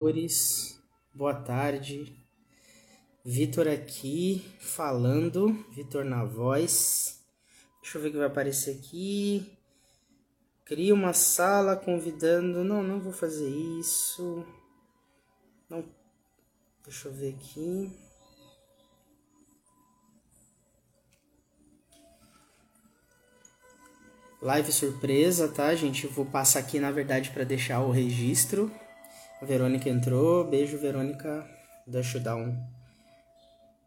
senhores, boa tarde. Vitor aqui falando, Vitor na voz. Deixa eu ver o que vai aparecer aqui. Cria uma sala convidando. Não, não vou fazer isso. Não. Deixa eu ver aqui. Live surpresa, tá, gente? vou passar aqui, na verdade, para deixar o registro. A Verônica entrou. Beijo, Verônica. Deixa eu dar um,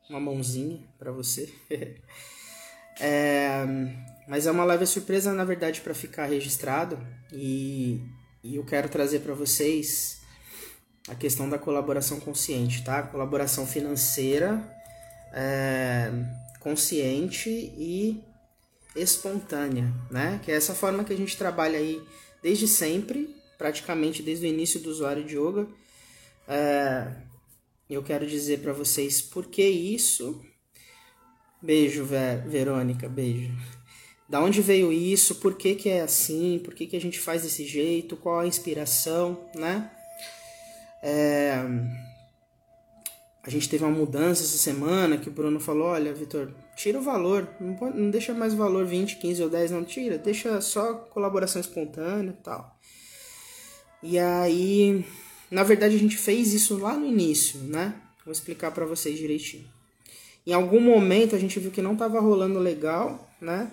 uma mãozinha para você. é, mas é uma live surpresa, na verdade, para ficar registrado. E, e eu quero trazer para vocês a questão da colaboração consciente, tá? Colaboração financeira, é, consciente e espontânea, né? Que é essa forma que a gente trabalha aí desde sempre, praticamente desde o início do usuário de yoga. É, eu quero dizer para vocês por que isso. Beijo, Ver, Verônica, beijo. Da onde veio isso? Por que, que é assim? Por que, que a gente faz desse jeito? Qual a inspiração, né? É, a gente teve uma mudança essa semana que o Bruno falou: olha, Vitor, tira o valor, não, pode, não deixa mais o valor 20, 15 ou 10, não, tira, deixa só colaboração espontânea e tal. E aí, na verdade, a gente fez isso lá no início, né? Vou explicar para vocês direitinho. Em algum momento a gente viu que não estava rolando legal, né?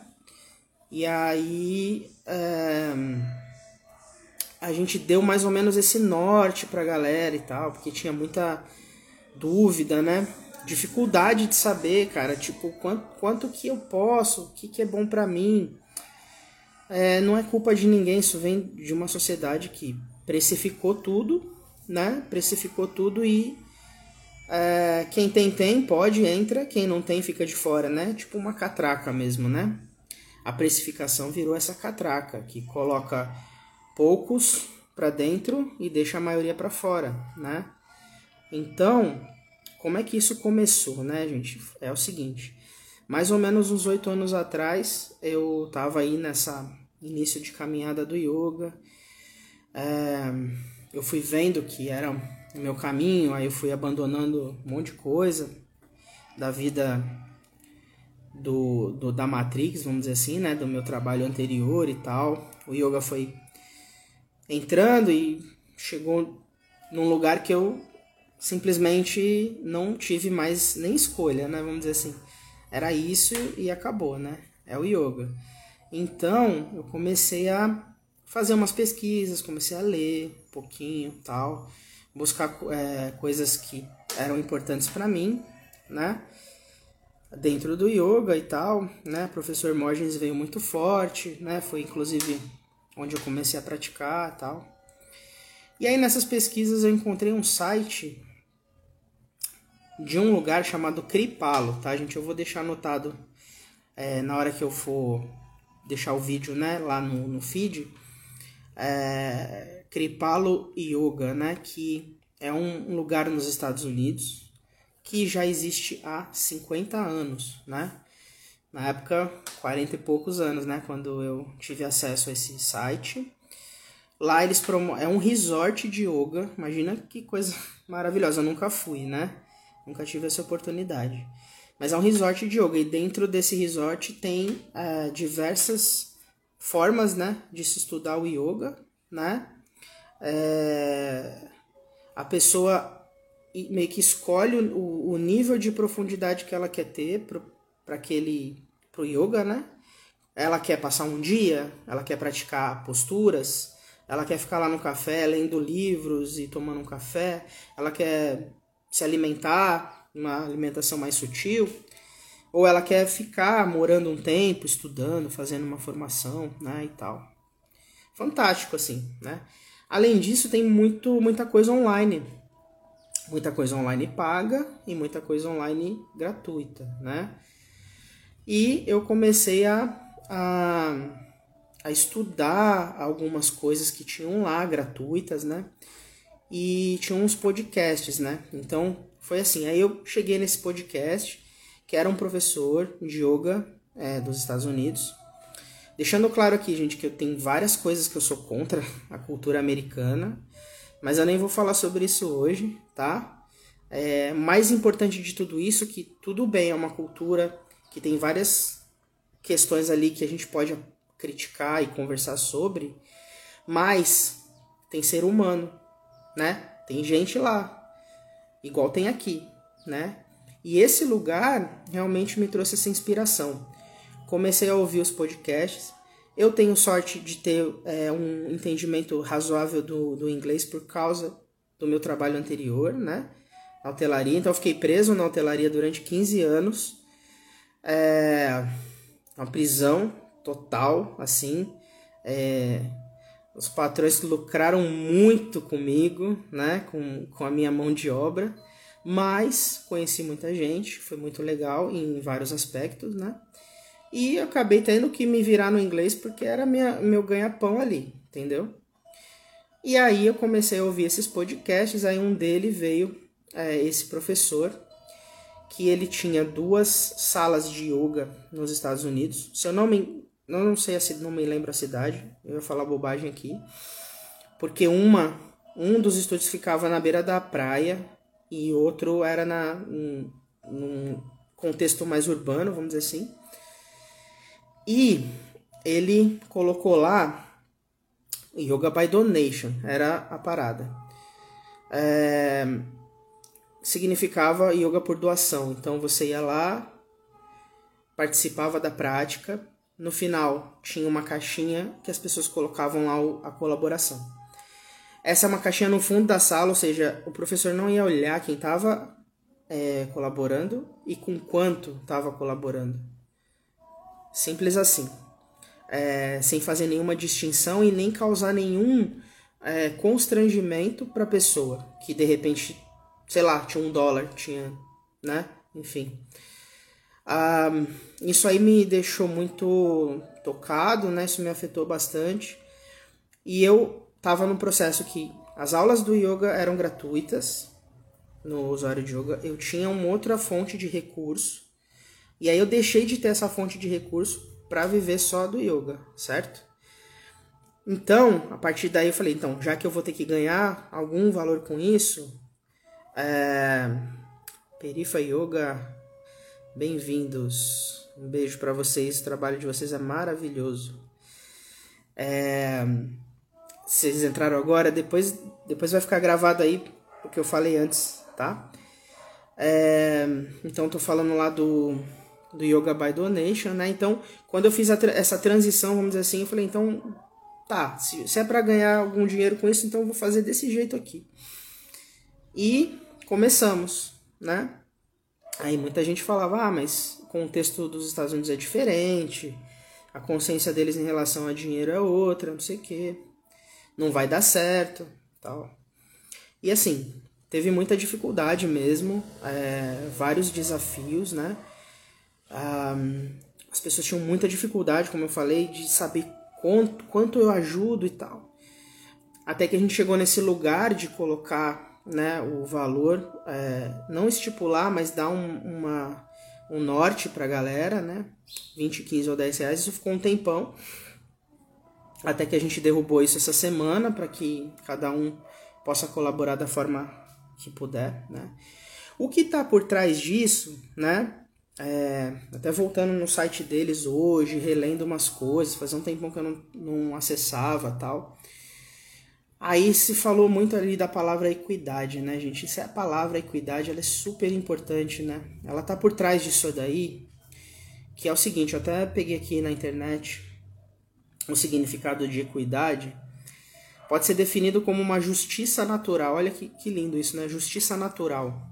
E aí é, a gente deu mais ou menos esse norte pra galera e tal, porque tinha muita dúvida, né? Dificuldade de saber, cara, tipo, quanto, quanto que eu posso, o que, que é bom para mim. É, não é culpa de ninguém, isso vem de uma sociedade que precificou tudo, né? Precificou tudo e é, quem tem, tem, pode, entra, quem não tem, fica de fora, né? Tipo uma catraca mesmo, né? A precificação virou essa catraca que coloca poucos para dentro e deixa a maioria para fora, né? Então, como é que isso começou, né, gente? É o seguinte, mais ou menos uns oito anos atrás, eu tava aí nessa início de caminhada do yoga, é, eu fui vendo que era o meu caminho, aí eu fui abandonando um monte de coisa da vida do, do da Matrix, vamos dizer assim, né, do meu trabalho anterior e tal. O yoga foi entrando e chegou num lugar que eu simplesmente não tive mais nem escolha, né? Vamos dizer assim. Era isso e acabou, né? É o yoga. Então, eu comecei a fazer umas pesquisas, comecei a ler um pouquinho, tal, buscar é, coisas que eram importantes para mim, né? Dentro do yoga e tal, né? Professor Morgens veio muito forte, né? Foi inclusive onde eu comecei a praticar, tal. E aí nessas pesquisas eu encontrei um site de um lugar chamado Cripalo, tá, gente? Eu vou deixar anotado é, na hora que eu for deixar o vídeo, né, lá no, no feed. É, Kripalo Yoga, né, que é um, lugar nos Estados Unidos que já existe há 50 anos, né? Na época, 40 e poucos anos, né, quando eu tive acesso a esse site. Lá eles promovem. É um resort de yoga. Imagina que coisa maravilhosa. Eu nunca fui, né? Nunca tive essa oportunidade. Mas é um resort de yoga e dentro desse resort tem é, diversas formas, né, de se estudar o yoga, né? É, a pessoa meio que escolhe o, o, nível de profundidade que ela quer ter para aquele pro yoga, né? Ela quer passar um dia, ela quer praticar posturas, ela quer ficar lá no café lendo livros e tomando um café, ela quer se alimentar, uma alimentação mais sutil, ou ela quer ficar morando um tempo, estudando, fazendo uma formação, né, e tal. Fantástico assim, né? Além disso, tem muito muita coisa online. Muita coisa online paga e muita coisa online gratuita, né? E eu comecei a, a, a estudar algumas coisas que tinham lá gratuitas, né? e tinha uns podcasts, né? Então foi assim. Aí eu cheguei nesse podcast, que era um professor de yoga é, dos Estados Unidos. Deixando claro aqui, gente, que eu tenho várias coisas que eu sou contra a cultura americana, Mas eu nem vou falar sobre isso hoje, tá? É, mais importante de tudo isso que tudo bem, é uma cultura que tem várias questões ali que a gente pode criticar e conversar sobre, mas tem ser humano, né? Tem gente lá, igual tem aqui, né? E esse lugar realmente me trouxe essa inspiração. Comecei a ouvir os podcasts. Eu tenho sorte de ter é, um entendimento razoável do, do inglês por causa do meu trabalho anterior, né? Na hotelaria. Então, eu fiquei preso na hotelaria durante 15 anos. É uma prisão total, assim. É, os patrões lucraram muito comigo, né? Com, com a minha mão de obra. Mas conheci muita gente, foi muito legal em vários aspectos, né? E acabei tendo que me virar no inglês porque era minha, meu ganha-pão ali, entendeu? E aí eu comecei a ouvir esses podcasts, aí um dele veio é, esse professor, que ele tinha duas salas de yoga nos Estados Unidos. Se eu não me não, sei não me lembro a cidade, eu vou falar bobagem aqui. Porque uma um dos estúdios ficava na beira da praia e outro era na, num, num contexto mais urbano, vamos dizer assim. E ele colocou lá Yoga by Donation, era a parada. É, significava yoga por doação. Então você ia lá, participava da prática, no final tinha uma caixinha que as pessoas colocavam lá a colaboração. Essa é uma caixinha no fundo da sala, ou seja, o professor não ia olhar quem estava é, colaborando e com quanto estava colaborando. Simples assim. É, sem fazer nenhuma distinção e nem causar nenhum é, constrangimento para a pessoa que de repente, sei lá, tinha um dólar, tinha, né? Enfim. Ah, isso aí me deixou muito tocado, né? Isso me afetou bastante. E eu tava no processo que as aulas do yoga eram gratuitas no usuário de yoga. Eu tinha uma outra fonte de recurso. E aí eu deixei de ter essa fonte de recurso para viver só do yoga, certo? Então, a partir daí eu falei, então, já que eu vou ter que ganhar algum valor com isso, é... Perifa Yoga, bem-vindos. Um beijo para vocês, o trabalho de vocês é maravilhoso. É vocês entraram agora, depois, depois vai ficar gravado aí o que eu falei antes, tá? É, então, tô falando lá do, do Yoga by Donation, né? Então, quando eu fiz essa transição, vamos dizer assim, eu falei, então, tá, se, se é para ganhar algum dinheiro com isso, então eu vou fazer desse jeito aqui. E começamos, né? Aí muita gente falava, ah, mas o contexto dos Estados Unidos é diferente, a consciência deles em relação a dinheiro é outra, não sei o quê não vai dar certo, tal. E assim, teve muita dificuldade mesmo, é, vários desafios, né? Um, as pessoas tinham muita dificuldade, como eu falei, de saber quanto, quanto eu ajudo e tal. Até que a gente chegou nesse lugar de colocar né, o valor, é, não estipular, mas dar um, uma, um norte pra galera, né? 20, 15 ou 10 reais, isso ficou um tempão. Até que a gente derrubou isso essa semana para que cada um possa colaborar da forma que puder, né? O que está por trás disso, né? É, até voltando no site deles hoje, relendo umas coisas, fazia um tempão que eu não, não acessava tal. Aí se falou muito ali da palavra equidade, né, gente? Isso é a palavra equidade, ela é super importante, né? Ela tá por trás disso daí, que é o seguinte, eu até peguei aqui na internet o significado de equidade pode ser definido como uma justiça natural. Olha que, que lindo isso, né? Justiça natural.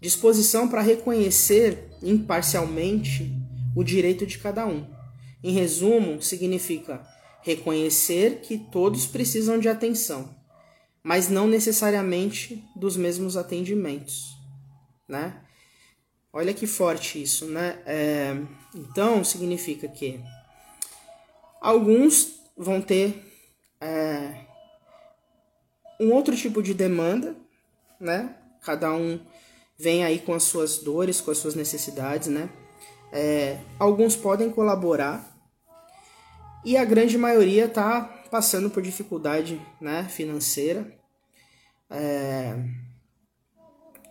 Disposição para reconhecer imparcialmente o direito de cada um. Em resumo, significa reconhecer que todos precisam de atenção, mas não necessariamente dos mesmos atendimentos, né? Olha que forte isso, né? É, então significa que Alguns vão ter é, um outro tipo de demanda, né? Cada um vem aí com as suas dores, com as suas necessidades, né? É, alguns podem colaborar e a grande maioria está passando por dificuldade né, financeira. É,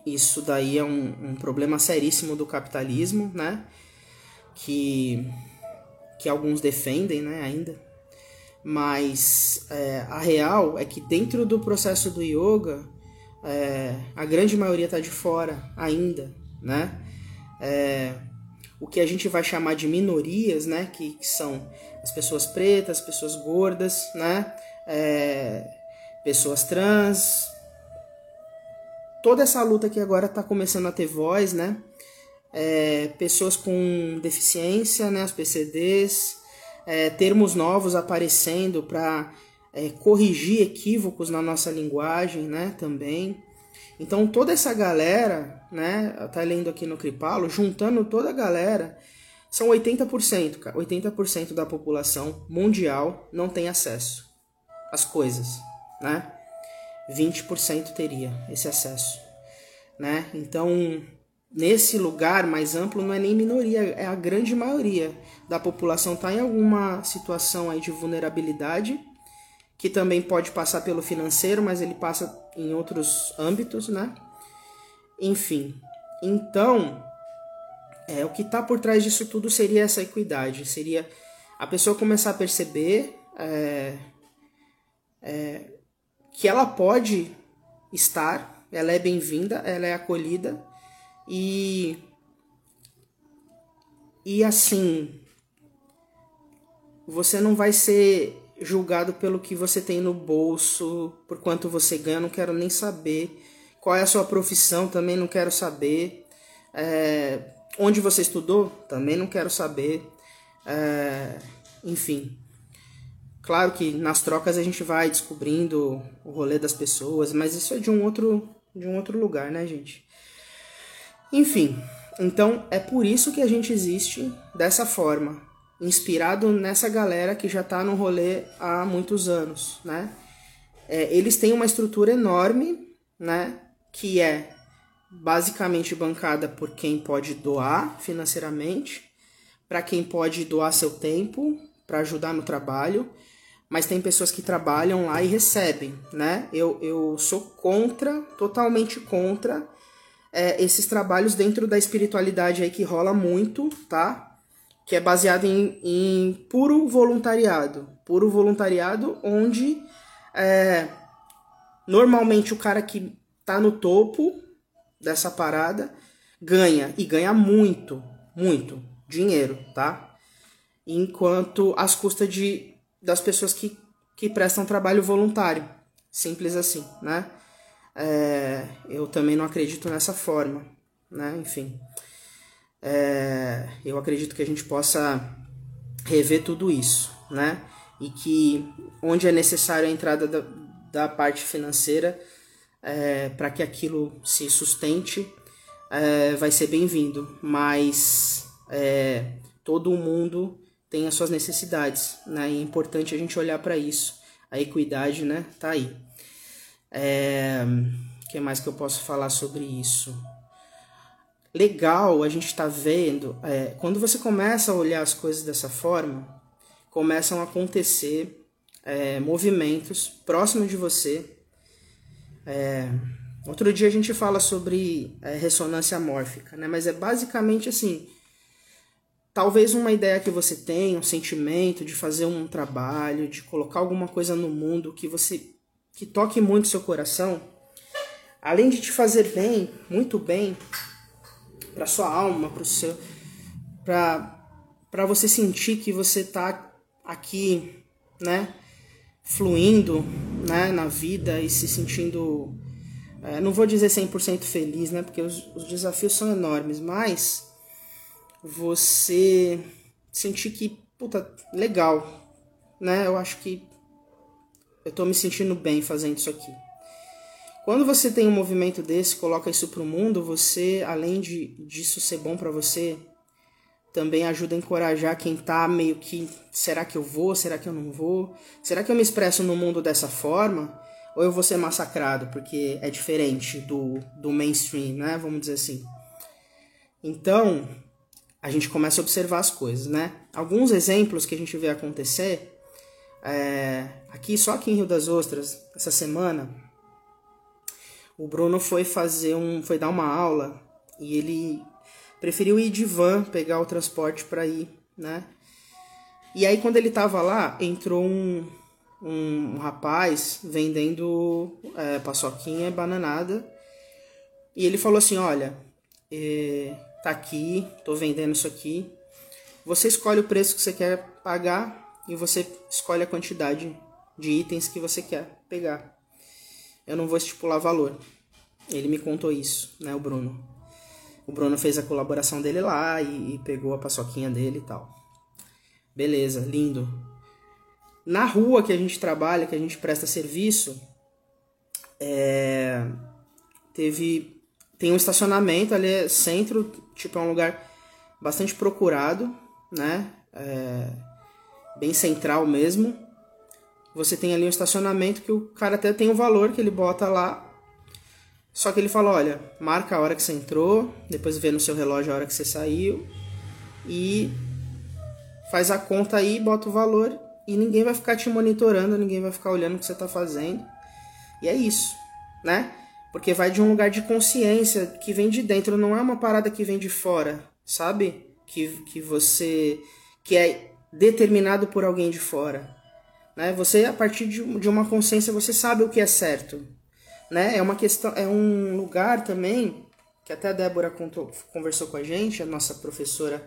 isso daí é um, um problema seríssimo do capitalismo, né? Que, que alguns defendem né, ainda. Mas é, a real é que dentro do processo do yoga, é, a grande maioria está de fora ainda, né? É, o que a gente vai chamar de minorias, né? Que, que são as pessoas pretas, pessoas gordas, né? É, pessoas trans, toda essa luta que agora está começando a ter voz, né? É, pessoas com deficiência, né? As PCDs, é, termos novos aparecendo para é, corrigir equívocos na nossa linguagem, né? Também. Então toda essa galera, né? Tá lendo aqui no Cripalo, juntando toda a galera, são 80%, cara. 80% da população mundial não tem acesso às coisas, né? 20% teria esse acesso, né? Então, nesse lugar mais amplo não é nem minoria, é a grande maioria da população está em alguma situação aí de vulnerabilidade, que também pode passar pelo financeiro, mas ele passa em outros âmbitos, né? Enfim, então, é, o que está por trás disso tudo seria essa equidade, seria a pessoa começar a perceber é, é, que ela pode estar, ela é bem-vinda, ela é acolhida e e assim você não vai ser julgado pelo que você tem no bolso, por quanto você ganha, não quero nem saber. Qual é a sua profissão, também não quero saber. É, onde você estudou, também não quero saber. É, enfim, Claro que nas trocas a gente vai descobrindo o rolê das pessoas, mas isso é de um outro, de um outro lugar, né, gente? Enfim, então é por isso que a gente existe dessa forma, inspirado nessa galera que já tá no rolê há muitos anos, né? É, eles têm uma estrutura enorme, né? Que é basicamente bancada por quem pode doar financeiramente, para quem pode doar seu tempo para ajudar no trabalho mas tem pessoas que trabalham lá e recebem, né? Eu, eu sou contra, totalmente contra é, esses trabalhos dentro da espiritualidade aí que rola muito, tá? Que é baseado em, em puro voluntariado. Puro voluntariado onde é, normalmente o cara que tá no topo dessa parada ganha, e ganha muito, muito dinheiro, tá? Enquanto as custas de das pessoas que, que prestam trabalho voluntário. Simples assim, né? É, eu também não acredito nessa forma, né? Enfim. É, eu acredito que a gente possa rever tudo isso, né? E que onde é necessário a entrada da, da parte financeira é, para que aquilo se sustente, é, vai ser bem-vindo. Mas é, todo mundo tem as suas necessidades, né? E é importante a gente olhar para isso. A equidade, né? Tá aí. É... Que mais que eu posso falar sobre isso? Legal a gente está vendo, é, quando você começa a olhar as coisas dessa forma, começam a acontecer é, movimentos próximos de você. É, outro dia a gente fala sobre é, ressonância mórfica, né? mas é basicamente assim: talvez uma ideia que você tem, um sentimento de fazer um trabalho, de colocar alguma coisa no mundo que você que toque muito seu coração, além de te fazer bem, muito bem para sua alma, para o seu para para você sentir que você tá aqui, né, fluindo, né, na vida e se sentindo é, não vou dizer 100% feliz, né, porque os, os desafios são enormes, mas você sentir que, puta, legal, né? Eu acho que eu tô me sentindo bem fazendo isso aqui. Quando você tem um movimento desse, coloca isso pro mundo, você, além de disso ser bom para você, também ajuda a encorajar quem tá meio que, será que eu vou, será que eu não vou? Será que eu me expresso no mundo dessa forma? Ou eu vou ser massacrado, porque é diferente do, do mainstream, né? Vamos dizer assim. Então, a gente começa a observar as coisas, né? Alguns exemplos que a gente vê acontecer, é, aqui só aqui em Rio das Ostras, essa semana, o Bruno foi fazer um, foi dar uma aula e ele preferiu ir de van, pegar o transporte para ir, né? E aí quando ele tava lá, entrou um, um, rapaz vendendo é, paçoquinha bananada e ele falou assim, olha, é, tá aqui, tô vendendo isso aqui, você escolhe o preço que você quer pagar e você escolhe a quantidade de itens que você quer pegar. Eu não vou estipular valor. Ele me contou isso, né, o Bruno. O Bruno fez a colaboração dele lá e, e pegou a paçoquinha dele e tal. Beleza, lindo. Na rua que a gente trabalha, que a gente presta serviço, é... teve tem um estacionamento ali, é centro, tipo é um lugar bastante procurado, né? É... Bem central mesmo. Você tem ali um estacionamento que o cara até tem um valor que ele bota lá só que ele fala, olha, marca a hora que você entrou, depois vê no seu relógio a hora que você saiu e faz a conta aí, bota o valor e ninguém vai ficar te monitorando, ninguém vai ficar olhando o que você está fazendo. E é isso, né? Porque vai de um lugar de consciência que vem de dentro, não é uma parada que vem de fora, sabe? Que, que você que é determinado por alguém de fora, né? Você a partir de, uma consciência você sabe o que é certo, né? É uma questão, é um lugar também que até a Débora contou, conversou com a gente, a nossa professora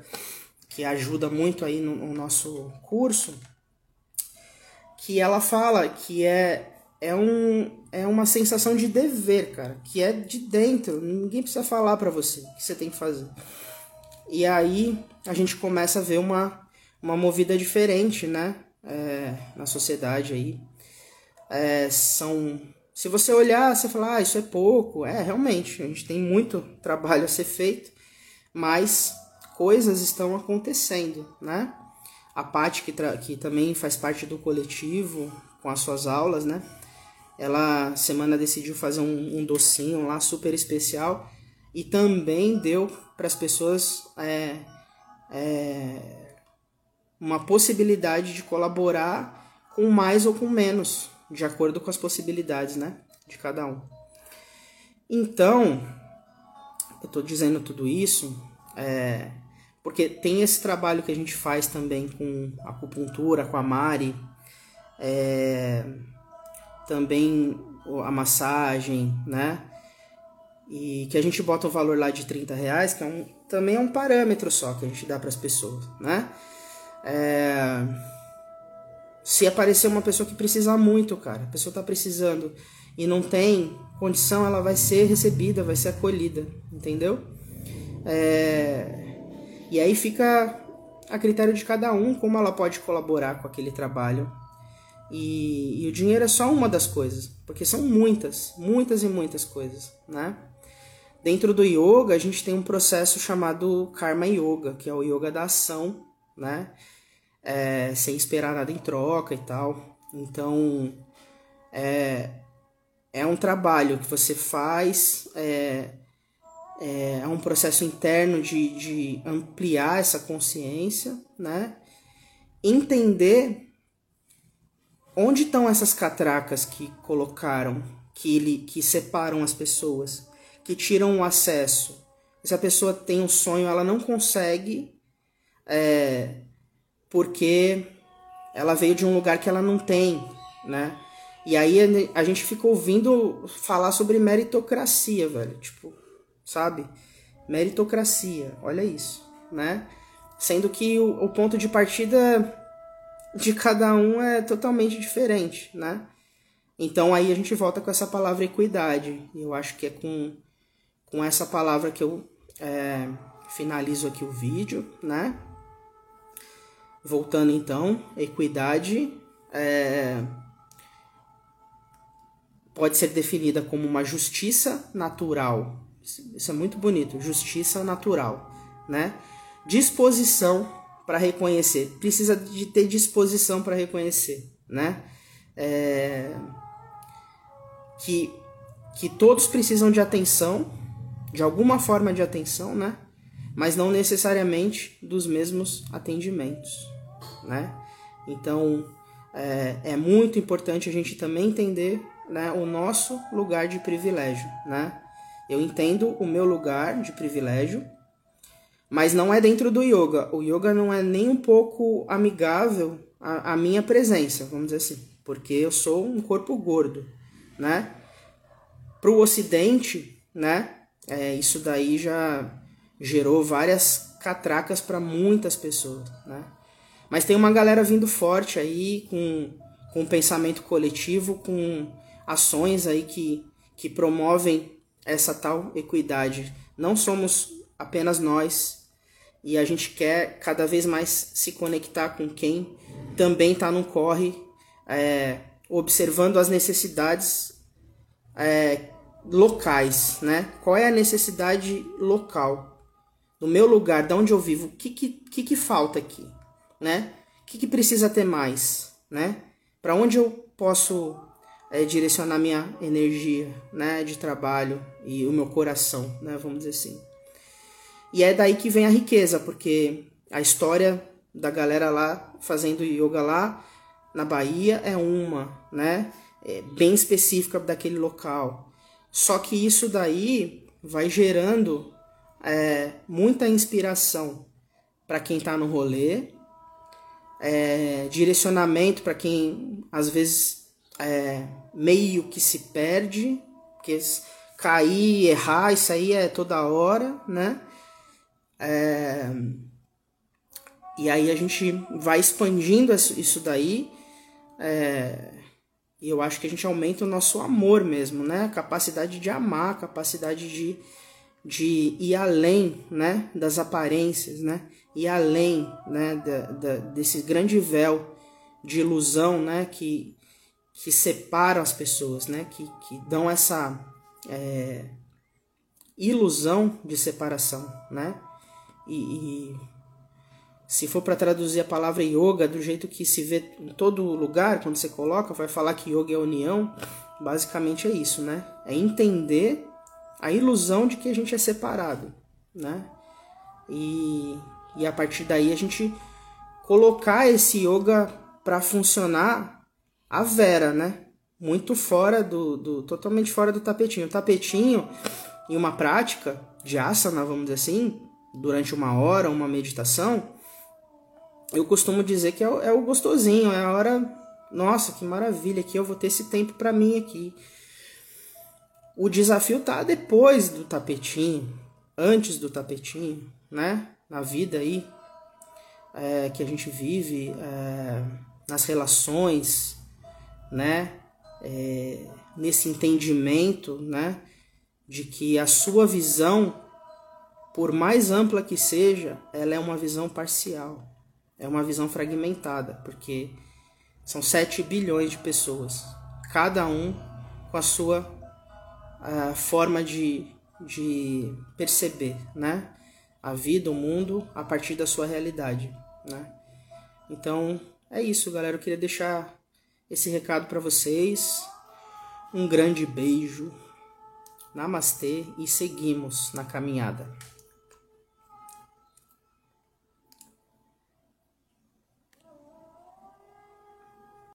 que ajuda muito aí no, no nosso curso, que ela fala que é é, um, é uma sensação de dever, cara, que é de dentro, ninguém precisa falar para você o que você tem que fazer. E aí a gente começa a ver uma, uma movida diferente, né, é, na sociedade aí. É, são se você olhar, você falar, ah, isso é pouco. É, realmente, a gente tem muito trabalho a ser feito, mas coisas estão acontecendo, né? A Paty, que, que também faz parte do coletivo, com as suas aulas, né? Ela, semana, decidiu fazer um, um docinho lá super especial e também deu para as pessoas é, é, uma possibilidade de colaborar com mais ou com menos, de acordo com as possibilidades, né, de cada um. Então, eu estou dizendo tudo isso é, porque tem esse trabalho que a gente faz também com acupuntura, com a Mari, é, também a massagem, né? E que a gente bota o valor lá de 30 reais, que é um, também é um parâmetro só que a gente dá para as pessoas, né? É, se aparecer uma pessoa que precisa muito, cara, a pessoa tá precisando e não tem condição, ela vai ser recebida, vai ser acolhida, entendeu? É... E aí fica a critério de cada um como ela pode colaborar com aquele trabalho. E, e o dinheiro é só uma das coisas, porque são muitas, muitas e muitas coisas, né? Dentro do yoga, a gente tem um processo chamado Karma Yoga, que é o yoga da ação, né? é, sem esperar nada em troca e tal. Então, é, é um trabalho que você faz, é, é, é um processo interno de, de ampliar essa consciência, né? Entender onde estão essas catracas que colocaram, que, ele, que separam as pessoas, que tiram o acesso. Se a pessoa tem um sonho, ela não consegue é, porque ela veio de um lugar que ela não tem, né? E aí a gente fica ouvindo falar sobre meritocracia, velho. Tipo, sabe? Meritocracia, olha isso, né? Sendo que o, o ponto de partida de cada um é totalmente diferente, né? Então aí a gente volta com essa palavra equidade. Eu acho que é com, com essa palavra que eu é, finalizo aqui o vídeo, né? Voltando então, equidade é, pode ser definida como uma justiça natural. Isso é muito bonito, justiça natural, né? Disposição para reconhecer, precisa de ter disposição para reconhecer, né? É, que que todos precisam de atenção, de alguma forma de atenção, né? mas não necessariamente dos mesmos atendimentos, né? Então é, é muito importante a gente também entender né, o nosso lugar de privilégio, né? Eu entendo o meu lugar de privilégio, mas não é dentro do yoga. O yoga não é nem um pouco amigável à, à minha presença, vamos dizer assim, porque eu sou um corpo gordo, né? Para o Ocidente, né? É, isso daí já gerou várias catracas para muitas pessoas, né? Mas tem uma galera vindo forte aí com, com pensamento coletivo, com ações aí que, que promovem essa tal equidade. Não somos apenas nós e a gente quer cada vez mais se conectar com quem também está no corre, é, observando as necessidades é, locais, né? Qual é a necessidade local? No meu lugar, de onde eu vivo, o que, que, que, que falta aqui? Né? O que, que precisa ter mais, né? Para onde eu posso é, direcionar minha energia, né, de trabalho e o meu coração, né, vamos dizer assim. E é daí que vem a riqueza, porque a história da galera lá fazendo yoga lá na Bahia é uma, né, é bem específica daquele local. Só que isso daí vai gerando é, muita inspiração para quem está no rolê, é, direcionamento para quem às vezes é, meio que se perde, porque cair, errar, isso aí é toda hora, né? É, e aí a gente vai expandindo isso daí. É, e eu acho que a gente aumenta o nosso amor mesmo, né? A capacidade de amar, a capacidade de, de ir além né? das aparências, né? e além né, da, da, desse grande véu de ilusão né, que, que separam as pessoas, né, que, que dão essa é, ilusão de separação. Né? E, e se for para traduzir a palavra yoga do jeito que se vê em todo lugar, quando você coloca, vai falar que yoga é união, basicamente é isso, né? É entender a ilusão de que a gente é separado, né? E e a partir daí a gente colocar esse yoga para funcionar a vera, né? Muito fora do, do totalmente fora do tapetinho. O tapetinho em uma prática de asana, vamos dizer assim, durante uma hora, uma meditação, eu costumo dizer que é é o gostosinho, é a hora, nossa, que maravilha, que eu vou ter esse tempo para mim aqui. O desafio tá depois do tapetinho, antes do tapetinho, né? na vida aí é, que a gente vive, é, nas relações, né? É, nesse entendimento, né? De que a sua visão, por mais ampla que seja, ela é uma visão parcial, é uma visão fragmentada, porque são 7 bilhões de pessoas, cada um com a sua a forma de, de perceber, né? a vida, o mundo, a partir da sua realidade, né? Então, é isso, galera. Eu queria deixar esse recado para vocês. Um grande beijo. Namastê e seguimos na caminhada.